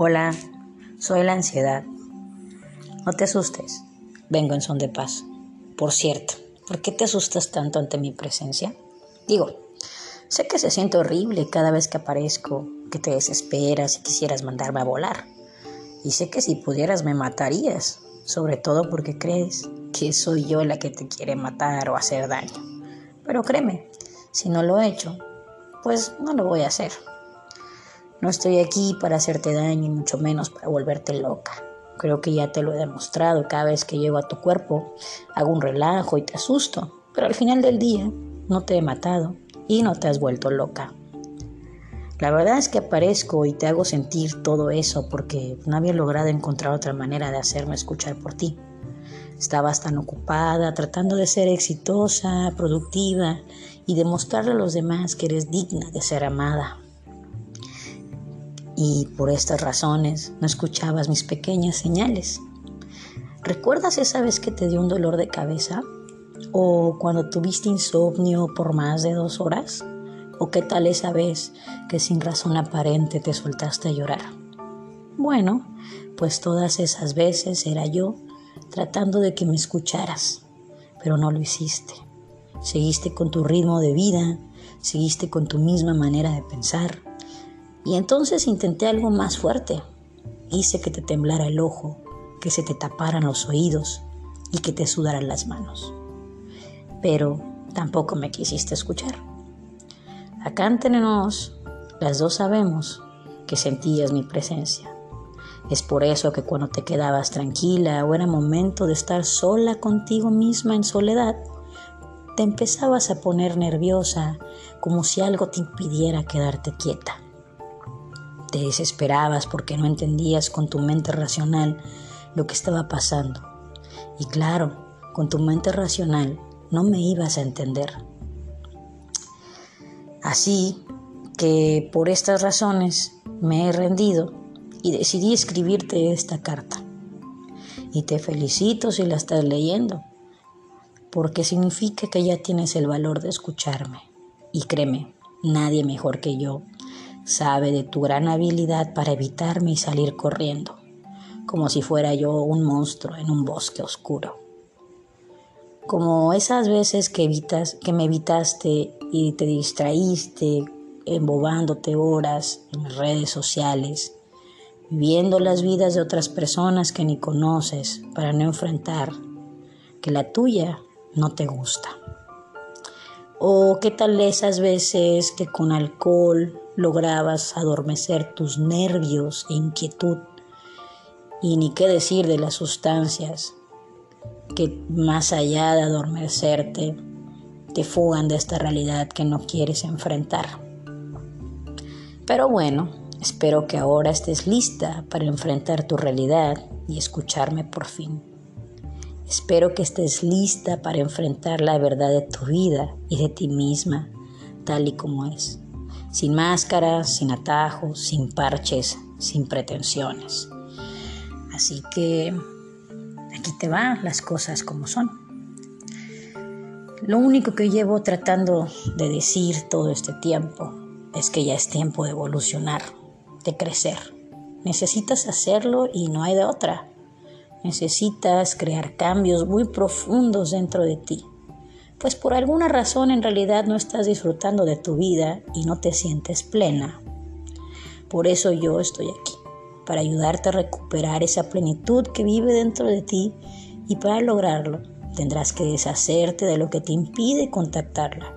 Hola, soy la ansiedad. No te asustes, vengo en son de paz. Por cierto, ¿por qué te asustas tanto ante mi presencia? Digo, sé que se siente horrible cada vez que aparezco, que te desesperas y quisieras mandarme a volar. Y sé que si pudieras me matarías, sobre todo porque crees que soy yo la que te quiere matar o hacer daño. Pero créeme, si no lo he hecho, pues no lo voy a hacer. No estoy aquí para hacerte daño y mucho menos para volverte loca. Creo que ya te lo he demostrado. Cada vez que llego a tu cuerpo, hago un relajo y te asusto. Pero al final del día, no te he matado y no te has vuelto loca. La verdad es que aparezco y te hago sentir todo eso porque no había logrado encontrar otra manera de hacerme escuchar por ti. Estabas tan ocupada tratando de ser exitosa, productiva y demostrarle a los demás que eres digna de ser amada y por estas razones no escuchabas mis pequeñas señales. ¿Recuerdas esa vez que te dio un dolor de cabeza? ¿O cuando tuviste insomnio por más de dos horas? ¿O qué tal esa vez que sin razón aparente te soltaste a llorar? Bueno, pues todas esas veces era yo tratando de que me escucharas, pero no lo hiciste. Seguiste con tu ritmo de vida, seguiste con tu misma manera de pensar, y entonces intenté algo más fuerte. Hice que te temblara el ojo, que se te taparan los oídos y que te sudaran las manos. Pero tampoco me quisiste escuchar. Acá entre las dos sabemos que sentías mi presencia. Es por eso que cuando te quedabas tranquila o era momento de estar sola contigo misma en soledad, te empezabas a poner nerviosa como si algo te impidiera quedarte quieta. Te desesperabas porque no entendías con tu mente racional lo que estaba pasando. Y claro, con tu mente racional no me ibas a entender. Así que por estas razones me he rendido y decidí escribirte esta carta. Y te felicito si la estás leyendo, porque significa que ya tienes el valor de escucharme. Y créeme, nadie mejor que yo Sabe de tu gran habilidad para evitarme y salir corriendo, como si fuera yo un monstruo en un bosque oscuro. Como esas veces que, evitas, que me evitaste y te distraíste embobándote horas en redes sociales, viviendo las vidas de otras personas que ni conoces para no enfrentar que la tuya no te gusta. O qué tal esas veces que con alcohol lograbas adormecer tus nervios e inquietud. Y ni qué decir de las sustancias que más allá de adormecerte, te fugan de esta realidad que no quieres enfrentar. Pero bueno, espero que ahora estés lista para enfrentar tu realidad y escucharme por fin. Espero que estés lista para enfrentar la verdad de tu vida y de ti misma, tal y como es sin máscaras, sin atajos, sin parches, sin pretensiones. Así que aquí te van las cosas como son. Lo único que llevo tratando de decir todo este tiempo es que ya es tiempo de evolucionar, de crecer. Necesitas hacerlo y no hay de otra. Necesitas crear cambios muy profundos dentro de ti pues por alguna razón en realidad no estás disfrutando de tu vida y no te sientes plena. Por eso yo estoy aquí, para ayudarte a recuperar esa plenitud que vive dentro de ti y para lograrlo tendrás que deshacerte de lo que te impide contactarla.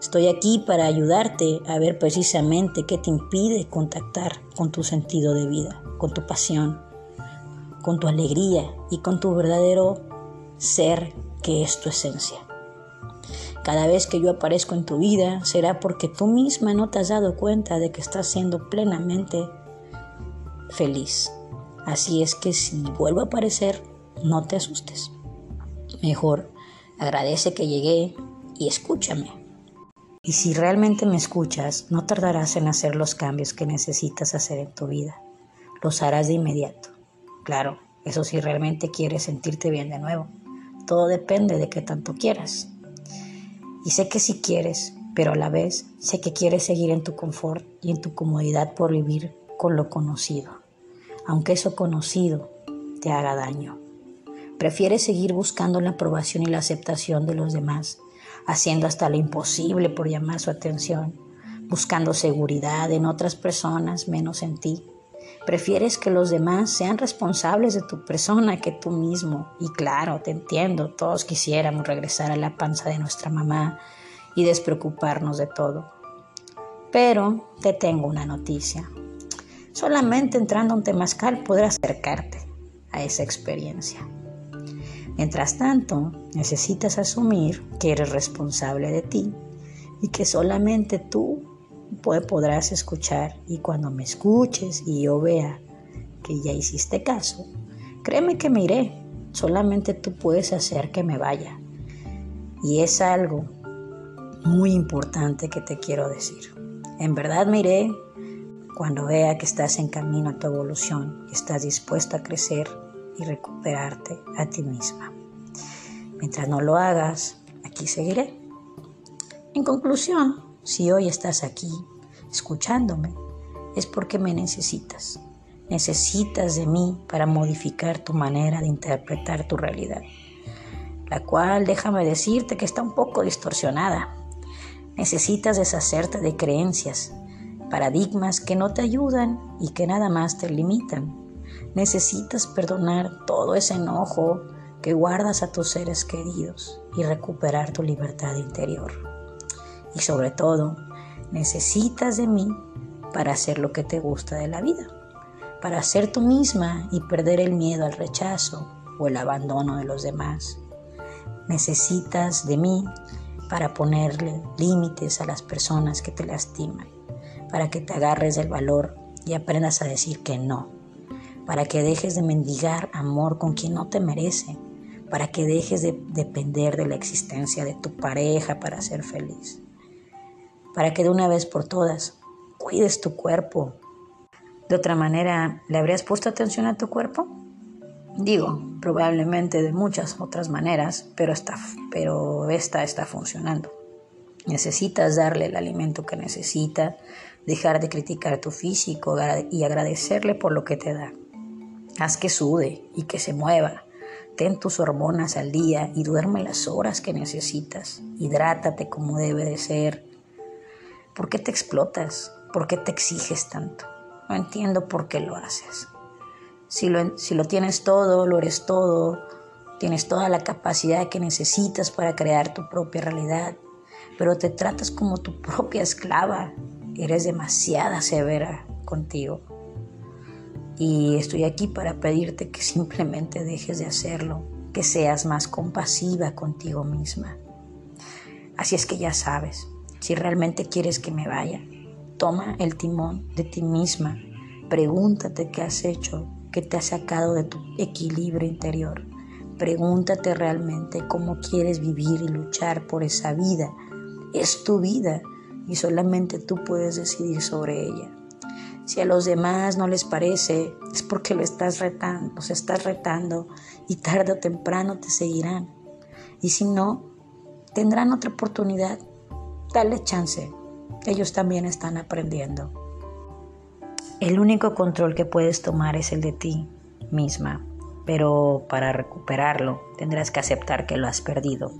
Estoy aquí para ayudarte a ver precisamente qué te impide contactar con tu sentido de vida, con tu pasión, con tu alegría y con tu verdadero ser que es tu esencia. Cada vez que yo aparezco en tu vida será porque tú misma no te has dado cuenta de que estás siendo plenamente feliz. Así es que si vuelvo a aparecer, no te asustes. Mejor agradece que llegué y escúchame. Y si realmente me escuchas, no tardarás en hacer los cambios que necesitas hacer en tu vida. Los harás de inmediato. Claro, eso si realmente quieres sentirte bien de nuevo. Todo depende de qué tanto quieras. Y sé que sí quieres, pero a la vez sé que quieres seguir en tu confort y en tu comodidad por vivir con lo conocido. aunque eso conocido te haga daño. Prefieres seguir buscando la aprobación y la aceptación de los demás, haciendo hasta lo imposible por llamar su atención, buscando seguridad en otras personas menos en ti. Prefieres que los demás sean responsables de tu persona que tú mismo. Y claro, te entiendo, todos quisiéramos regresar a la panza de nuestra mamá y despreocuparnos de todo. Pero te tengo una noticia. Solamente entrando a un temazcal podrás acercarte a esa experiencia. Mientras tanto, necesitas asumir que eres responsable de ti y que solamente tú podrás escuchar y cuando me escuches y yo vea que ya hiciste caso, créeme que me iré. Solamente tú puedes hacer que me vaya. Y es algo muy importante que te quiero decir. En verdad me iré cuando vea que estás en camino a tu evolución y estás dispuesto a crecer y recuperarte a ti misma. Mientras no lo hagas, aquí seguiré. En conclusión, si hoy estás aquí escuchándome, es porque me necesitas. Necesitas de mí para modificar tu manera de interpretar tu realidad, la cual déjame decirte que está un poco distorsionada. Necesitas deshacerte de creencias, paradigmas que no te ayudan y que nada más te limitan. Necesitas perdonar todo ese enojo que guardas a tus seres queridos y recuperar tu libertad interior. Y sobre todo, necesitas de mí para hacer lo que te gusta de la vida, para ser tú misma y perder el miedo al rechazo o el abandono de los demás. Necesitas de mí para ponerle límites a las personas que te lastiman para que te agarres del valor y aprendas a decir que no, para que dejes de mendigar amor con quien no te merece, para que dejes de depender de la existencia de tu pareja para ser feliz, para que de una vez por todas cuides tu cuerpo. De otra manera, ¿le habrías puesto atención a tu cuerpo? Digo, probablemente de muchas otras maneras, pero, está, pero esta está funcionando. Necesitas darle el alimento que necesita, dejar de criticar tu físico y agradecerle por lo que te da. Haz que sude y que se mueva. Ten tus hormonas al día y duerme las horas que necesitas. Hidrátate como debe de ser. ¿Por qué te explotas? ¿Por qué te exiges tanto? No entiendo por qué lo haces. Si lo, si lo tienes todo, lo eres todo, tienes toda la capacidad que necesitas para crear tu propia realidad, pero te tratas como tu propia esclava. Eres demasiada severa contigo. Y estoy aquí para pedirte que simplemente dejes de hacerlo, que seas más compasiva contigo misma. Así es que ya sabes, si realmente quieres que me vaya, toma el timón de ti misma, pregúntate qué has hecho, qué te ha sacado de tu equilibrio interior. Pregúntate realmente cómo quieres vivir y luchar por esa vida es tu vida y solamente tú puedes decidir sobre ella. Si a los demás no les parece, es porque lo estás retando, los estás retando y tarde o temprano te seguirán. Y si no, tendrán otra oportunidad. Dale chance. Ellos también están aprendiendo. El único control que puedes tomar es el de ti misma, pero para recuperarlo tendrás que aceptar que lo has perdido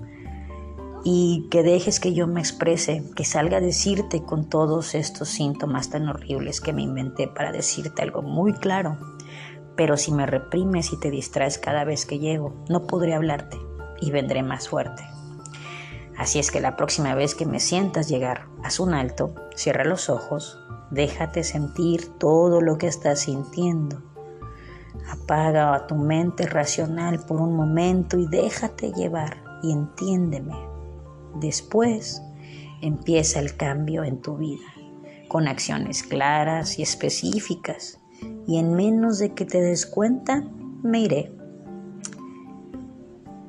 y que dejes que yo me exprese, que salga a decirte con todos estos síntomas tan horribles que me inventé para decirte algo muy claro. Pero si me reprimes y te distraes cada vez que llego, no podré hablarte y vendré más fuerte. Así es que la próxima vez que me sientas llegar, haz un alto, cierra los ojos, déjate sentir todo lo que estás sintiendo. Apaga a tu mente racional por un momento y déjate llevar y entiéndeme Después empieza el cambio en tu vida, con acciones claras y específicas, y en menos de que te des cuenta, me iré.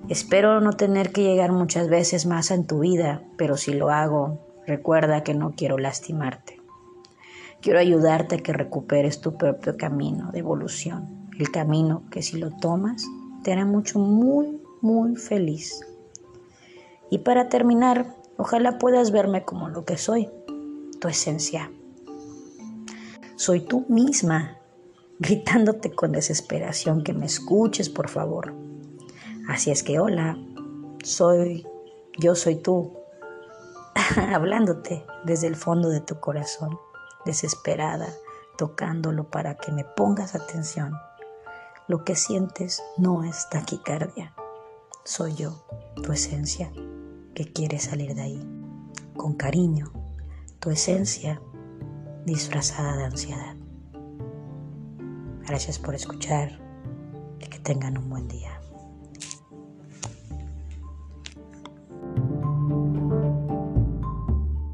Espero no tener que llegar muchas veces más en tu vida, pero si lo hago, recuerda que no quiero lastimarte. Quiero ayudarte a que recuperes tu propio camino de evolución, el camino que si lo tomas te hará mucho, muy, muy feliz. Y para terminar, ojalá puedas verme como lo que soy, tu esencia. Soy tú misma, gritándote con desesperación que me escuches, por favor. Así es que hola, soy, yo soy tú, hablándote desde el fondo de tu corazón, desesperada, tocándolo para que me pongas atención. Lo que sientes no es taquicardia, soy yo, tu esencia, que quiere salir de ahí. Con cariño, tu esencia disfrazada de ansiedad. Gracias por escuchar y que tengan un buen día.